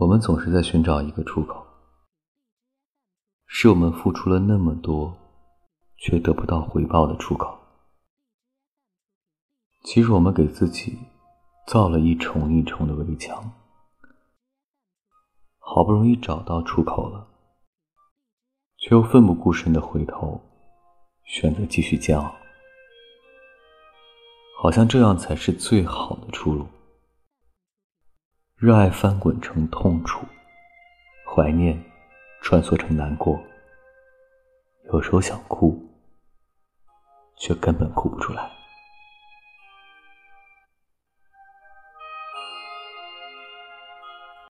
我们总是在寻找一个出口，是我们付出了那么多，却得不到回报的出口。其实我们给自己造了一重一重的围墙，好不容易找到出口了，却又奋不顾身的回头，选择继续煎熬，好像这样才是最好的出路。热爱翻滚成痛楚，怀念穿梭成难过。有时候想哭，却根本哭不出来。